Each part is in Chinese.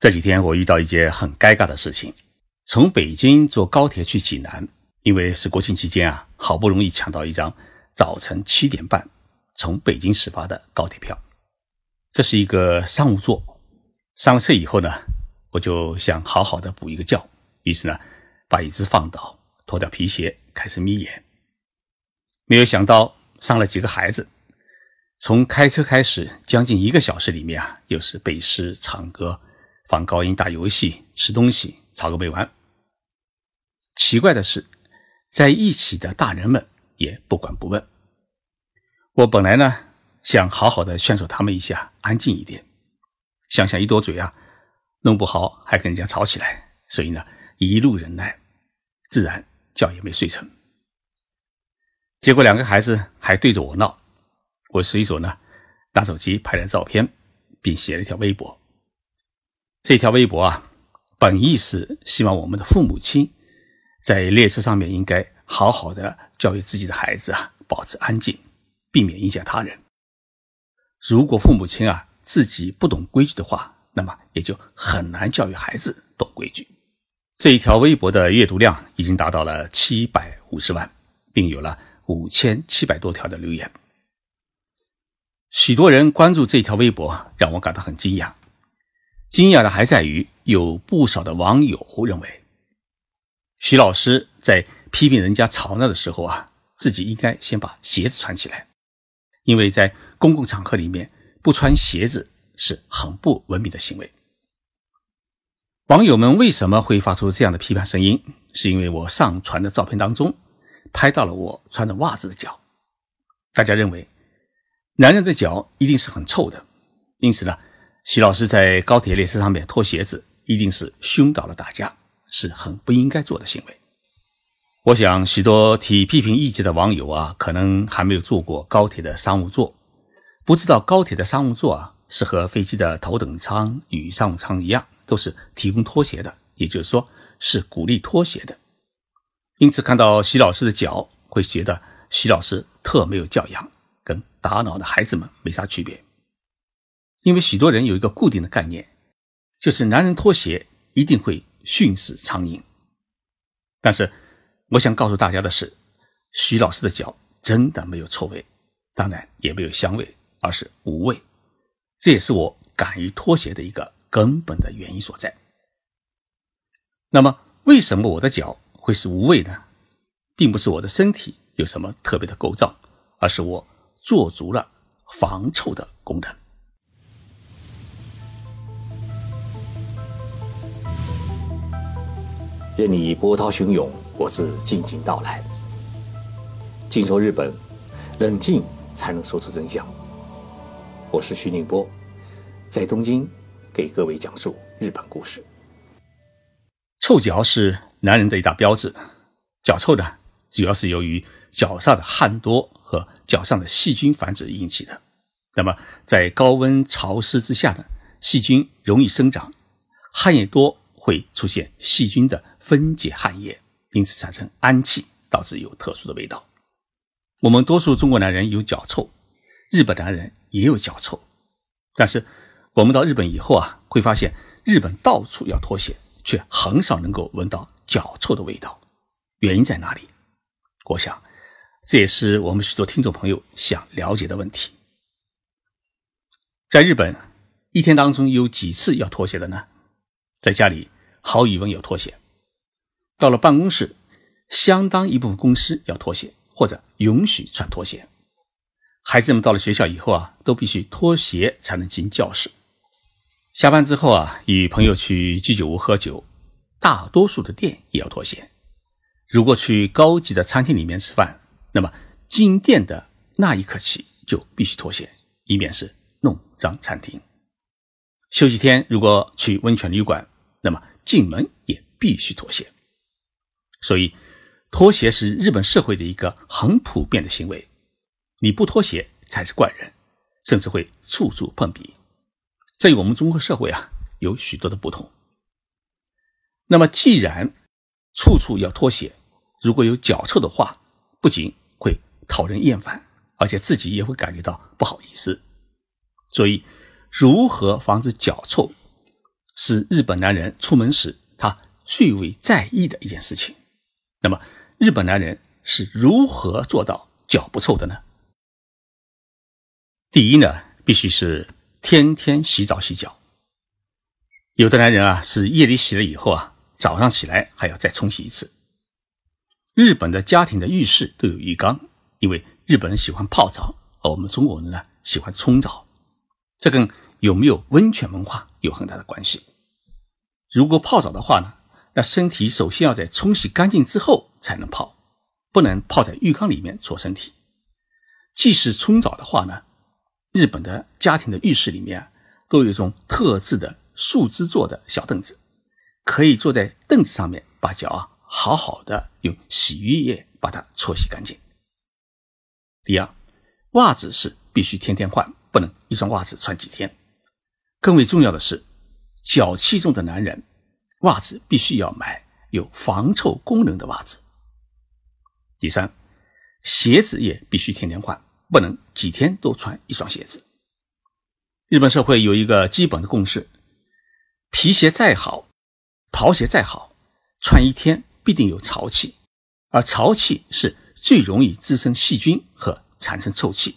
这几天我遇到一件很尴尬的事情，从北京坐高铁去济南，因为是国庆期间啊，好不容易抢到一张早晨七点半从北京始发的高铁票。这是一个商务座，上了车以后呢，我就想好好的补一个觉，于是呢，把椅子放倒，脱掉皮鞋，开始眯眼。没有想到上了几个孩子，从开车开始将近一个小时里面啊，又是背诗、唱歌。放高音、打游戏、吃东西，吵个没完。奇怪的是，在一起的大人们也不管不问。我本来呢想好好的劝说他们一下，安静一点。想想一多嘴啊，弄不好还跟人家吵起来。所以呢，一路忍耐，自然觉也没睡成。结果两个孩子还对着我闹，我随手呢拿手机拍了照片，并写了一条微博。这条微博啊，本意是希望我们的父母亲在列车上面应该好好的教育自己的孩子啊，保持安静，避免影响他人。如果父母亲啊自己不懂规矩的话，那么也就很难教育孩子懂规矩。这一条微博的阅读量已经达到了七百五十万，并有了五千七百多条的留言。许多人关注这条微博，让我感到很惊讶。惊讶的还在于，有不少的网友认为，徐老师在批评人家吵闹的时候啊，自己应该先把鞋子穿起来，因为在公共场合里面不穿鞋子是很不文明的行为。网友们为什么会发出这样的批判声音？是因为我上传的照片当中拍到了我穿的袜子的脚，大家认为男人的脚一定是很臭的，因此呢。徐老师在高铁列车上面脱鞋子，一定是熏到了大家，是很不应该做的行为。我想，许多提批评意见的网友啊，可能还没有坐过高铁的商务座，不知道高铁的商务座啊，是和飞机的头等舱与商务舱一样，都是提供拖鞋的，也就是说，是鼓励拖鞋的。因此，看到徐老师的脚，会觉得徐老师特没有教养，跟打闹的孩子们没啥区别。因为许多人有一个固定的概念，就是男人脱鞋一定会训死苍蝇。但是，我想告诉大家的是，徐老师的脚真的没有臭味，当然也没有香味，而是无味。这也是我敢于脱鞋的一个根本的原因所在。那么，为什么我的脚会是无味呢？并不是我的身体有什么特别的构造，而是我做足了防臭的功能。任你波涛汹涌，我自静静到来。静说日本，冷静才能说出真相。我是徐宁波，在东京给各位讲述日本故事。臭脚是男人的一大标志，脚臭呢，主要是由于脚上的汗多和脚上的细菌繁殖引起的。那么，在高温潮湿之下呢，细菌容易生长，汗液多。会出现细菌的分解汗液，因此产生氨气，导致有特殊的味道。我们多数中国男人有脚臭，日本男人也有脚臭。但是我们到日本以后啊，会发现日本到处要脱鞋，却很少能够闻到脚臭的味道。原因在哪里？我想这也是我们许多听众朋友想了解的问题。在日本，一天当中有几次要脱鞋的呢？在家里。毫无疑问有脱鞋，到了办公室，相当一部分公司要脱鞋或者允许穿拖鞋。孩子们到了学校以后啊，都必须脱鞋才能进教室。下班之后啊，与朋友去居酒屋喝酒，大多数的店也要脱鞋。如果去高级的餐厅里面吃饭，那么进店的那一刻起就必须脱鞋，以免是弄脏餐厅。休息天如果去温泉旅馆，那么。进门也必须脱鞋，所以脱鞋是日本社会的一个很普遍的行为。你不脱鞋才是怪人，甚至会处处碰壁。这与我们中国社会啊有许多的不同。那么，既然处处要脱鞋，如果有脚臭的话，不仅会讨人厌烦，而且自己也会感觉到不好意思。所以，如何防止脚臭？是日本男人出门时他最为在意的一件事情。那么，日本男人是如何做到脚不臭的呢？第一呢，必须是天天洗澡洗脚。有的男人啊，是夜里洗了以后啊，早上起来还要再冲洗一次。日本的家庭的浴室都有浴缸，因为日本人喜欢泡澡，而我们中国人呢喜欢冲澡，这跟有没有温泉文化有很大的关系。如果泡澡的话呢，那身体首先要在冲洗干净之后才能泡，不能泡在浴缸里面搓身体。即使冲澡的话呢，日本的家庭的浴室里面都有一种特制的树枝做的小凳子，可以坐在凳子上面把脚啊好好的用洗浴液把它搓洗干净。第二，袜子是必须天天换，不能一双袜子穿几天。更为重要的是。脚气重的男人，袜子必须要买有防臭功能的袜子。第三，鞋子也必须天天换，不能几天都穿一双鞋子。日本社会有一个基本的共识：皮鞋再好，跑鞋再好，穿一天必定有潮气，而潮气是最容易滋生细菌和产生臭气。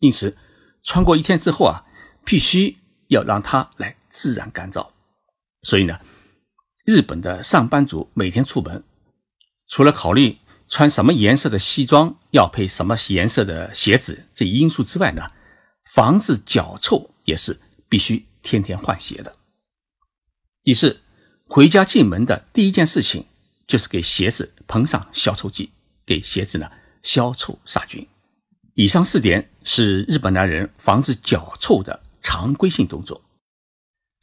因此，穿过一天之后啊，必须要让它来。自然干燥，所以呢，日本的上班族每天出门，除了考虑穿什么颜色的西装要配什么颜色的鞋子这一因素之外呢，防止脚臭也是必须天天换鞋的。第四，回家进门的第一件事情就是给鞋子喷上消臭剂，给鞋子呢消臭杀菌。以上四点是日本男人防止脚臭的常规性动作。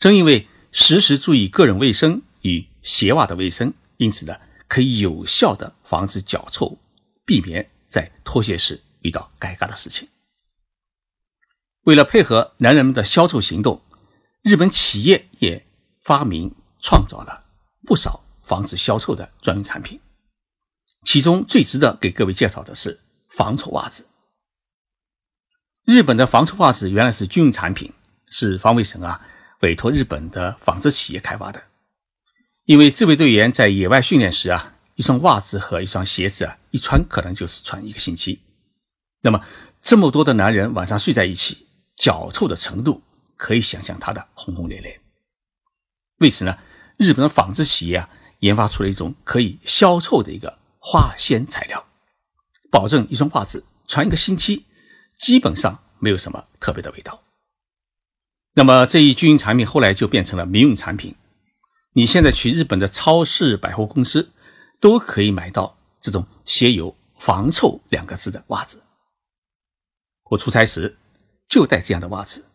正因为时时注意个人卫生与鞋袜的卫生，因此呢，可以有效的防止脚臭，避免在脱鞋时遇到尴尬的事情。为了配合男人们的消臭行动，日本企业也发明创造了不少防止消臭的专用产品。其中最值得给各位介绍的是防臭袜子。日本的防臭袜子原来是军用产品，是防卫省啊。委托日本的纺织企业开发的，因为自卫队员在野外训练时啊，一双袜子和一双鞋子啊，一穿可能就是穿一个星期。那么这么多的男人晚上睡在一起，脚臭的程度可以想象它的轰轰烈烈。为此呢，日本的纺织企业啊，研发出了一种可以消臭的一个化纤材料，保证一双袜子穿一个星期，基本上没有什么特别的味道。那么这一军用产品后来就变成了民用产品。你现在去日本的超市、百货公司，都可以买到这种写有“防臭”两个字的袜子。我出差时就带这样的袜子。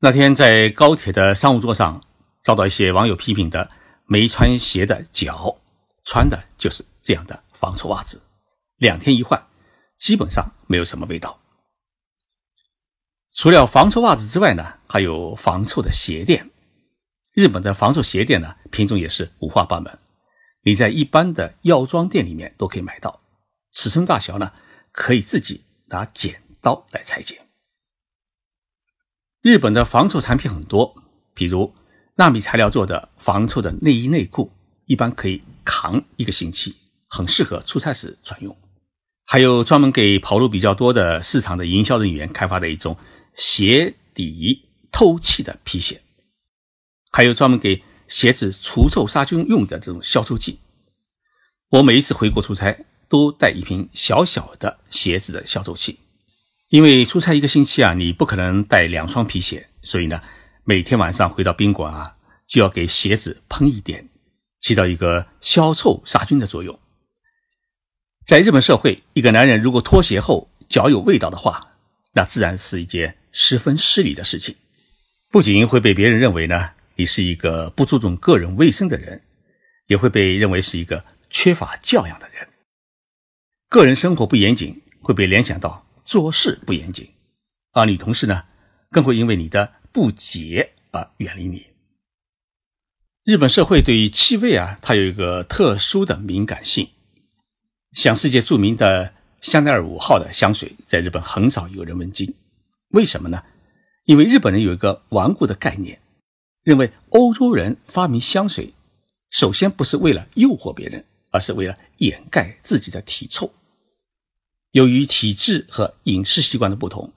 那天在高铁的商务座上，遭到一些网友批评的没穿鞋的脚，穿的就是这样的防臭袜子。两天一换，基本上没有什么味道。除了防臭袜子之外呢，还有防臭的鞋垫。日本的防臭鞋垫呢，品种也是五花八门。你在一般的药妆店里面都可以买到，尺寸大小呢，可以自己拿剪刀来裁剪。日本的防臭产品很多，比如纳米材料做的防臭的内衣内裤，一般可以扛一个星期，很适合出差时穿用。还有专门给跑路比较多的市场的营销人员开发的一种。鞋底透气的皮鞋，还有专门给鞋子除臭杀菌用的这种消臭剂。我每一次回国出差都带一瓶小小的鞋子的消臭器，因为出差一个星期啊，你不可能带两双皮鞋，所以呢，每天晚上回到宾馆啊，就要给鞋子喷一点，起到一个消臭杀菌的作用。在日本社会，一个男人如果脱鞋后脚有味道的话，那自然是一件。十分失礼的事情，不仅会被别人认为呢，你是一个不注重个人卫生的人，也会被认为是一个缺乏教养的人。个人生活不严谨，会被联想到做事不严谨，而女同事呢，更会因为你的不洁而远离你。日本社会对于气味啊，它有一个特殊的敏感性，像世界著名的香奈儿五号的香水，在日本很少有人闻惊。为什么呢？因为日本人有一个顽固的概念，认为欧洲人发明香水，首先不是为了诱惑别人，而是为了掩盖自己的体臭。由于体质和饮食习惯的不同，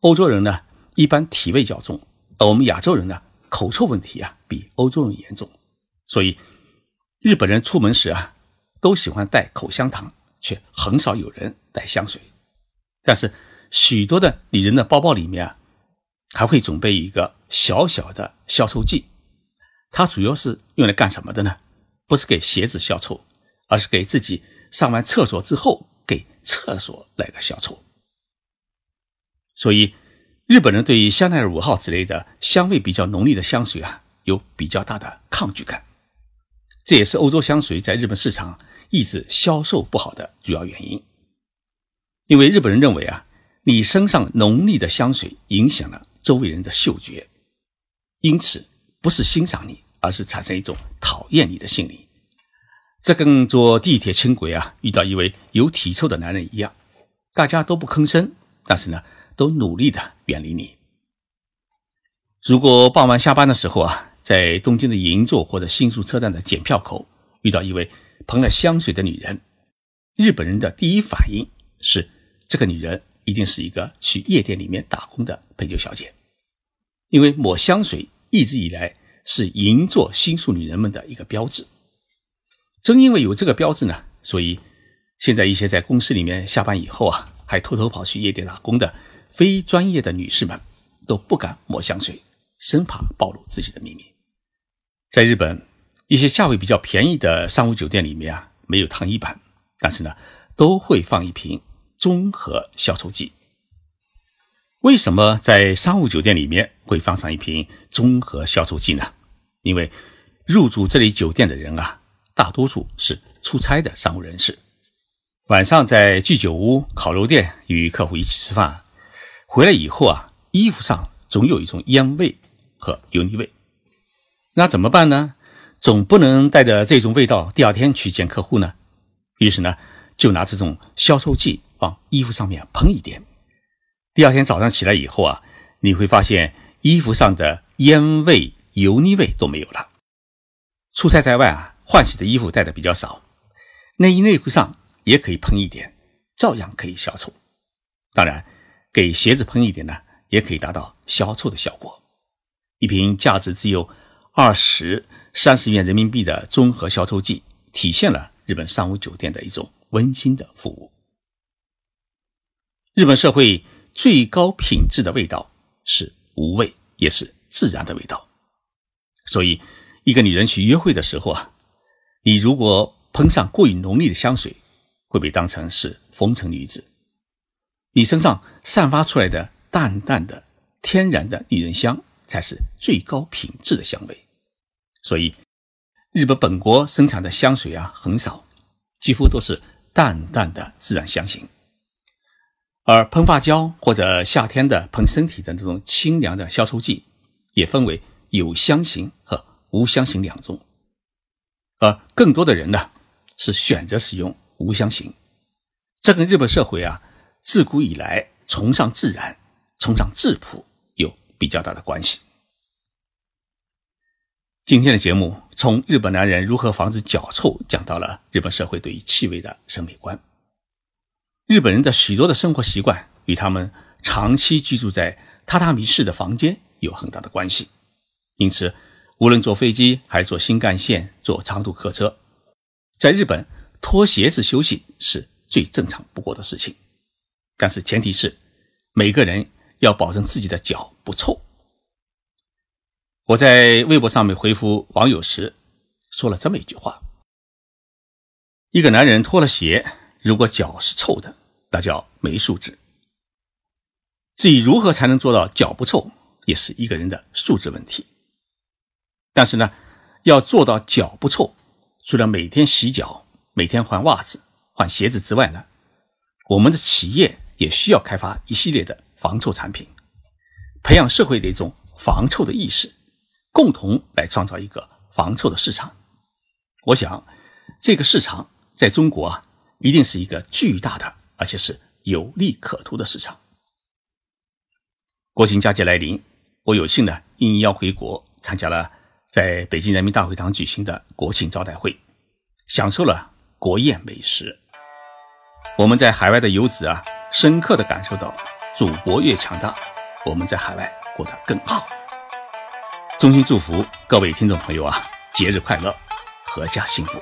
欧洲人呢一般体味较重，而我们亚洲人呢口臭问题啊比欧洲人严重，所以日本人出门时啊都喜欢带口香糖，却很少有人带香水。但是许多的女人的包包里面啊。还会准备一个小小的消臭剂，它主要是用来干什么的呢？不是给鞋子消臭，而是给自己上完厕所之后给厕所来个消臭。所以，日本人对于香奈儿五号之类的香味比较浓烈的香水啊，有比较大的抗拒感。这也是欧洲香水在日本市场一直销售不好的主要原因。因为日本人认为啊，你身上浓烈的香水影响了。周围人的嗅觉，因此不是欣赏你，而是产生一种讨厌你的心理。这跟坐地铁轻轨啊遇到一位有体臭的男人一样，大家都不吭声，但是呢，都努力的远离你。如果傍晚下班的时候啊，在东京的银座或者新宿车站的检票口遇到一位喷了香水的女人，日本人的第一反应是这个女人。一定是一个去夜店里面打工的陪酒小姐，因为抹香水一直以来是银座新宿女人们的一个标志。正因为有这个标志呢，所以现在一些在公司里面下班以后啊，还偷偷跑去夜店打工的非专业的女士们都不敢抹香水，生怕暴露自己的秘密。在日本，一些价位比较便宜的商务酒店里面啊，没有烫衣板，但是呢，都会放一瓶。综合消臭剂，为什么在商务酒店里面会放上一瓶综合消臭剂呢？因为入住这类酒店的人啊，大多数是出差的商务人士，晚上在居酒屋、烤肉店与客户一起吃饭，回来以后啊，衣服上总有一种烟味和油腻味，那怎么办呢？总不能带着这种味道第二天去见客户呢。于是呢，就拿这种消臭剂。往衣服上面喷一点，第二天早上起来以后啊，你会发现衣服上的烟味、油腻味都没有了。出差在外啊，换洗的衣服带的比较少，内衣内裤上也可以喷一点，照样可以消臭。当然，给鞋子喷一点呢，也可以达到消臭的效果。一瓶价值只有二十三十元人民币的综合消臭剂，体现了日本商务酒店的一种温馨的服务。日本社会最高品质的味道是无味，也是自然的味道。所以，一个女人去约会的时候啊，你如果喷上过于浓烈的香水，会被当成是风尘女子。你身上散发出来的淡淡的天然的女人香，才是最高品质的香味。所以，日本本国生产的香水啊很少，几乎都是淡淡的自然香型。而喷发胶或者夏天的喷身体的那种清凉的消臭剂，也分为有香型和无香型两种。而更多的人呢，是选择使用无香型。这跟日本社会啊自古以来崇尚自然、崇尚质朴有比较大的关系。今天的节目从日本男人如何防止脚臭讲到了日本社会对于气味的审美观。日本人的许多的生活习惯与他们长期居住在榻榻米式的房间有很大的关系，因此，无论坐飞机还是坐新干线、坐长途客车，在日本脱鞋子休息是最正常不过的事情。但是前提是每个人要保证自己的脚不臭。我在微博上面回复网友时说了这么一句话：一个男人脱了鞋。如果脚是臭的，那叫没素质。至于如何才能做到脚不臭，也是一个人的素质问题。但是呢，要做到脚不臭，除了每天洗脚、每天换袜子、换鞋子之外呢，我们的企业也需要开发一系列的防臭产品，培养社会的一种防臭的意识，共同来创造一个防臭的市场。我想，这个市场在中国啊。一定是一个巨大的，而且是有利可图的市场。国庆佳节来临，我有幸呢应邀回国参加了在北京人民大会堂举行的国庆招待会，享受了国宴美食。我们在海外的游子啊，深刻的感受到，祖国越强大，我们在海外过得更好。衷心祝福各位听众朋友啊，节日快乐，阖家幸福。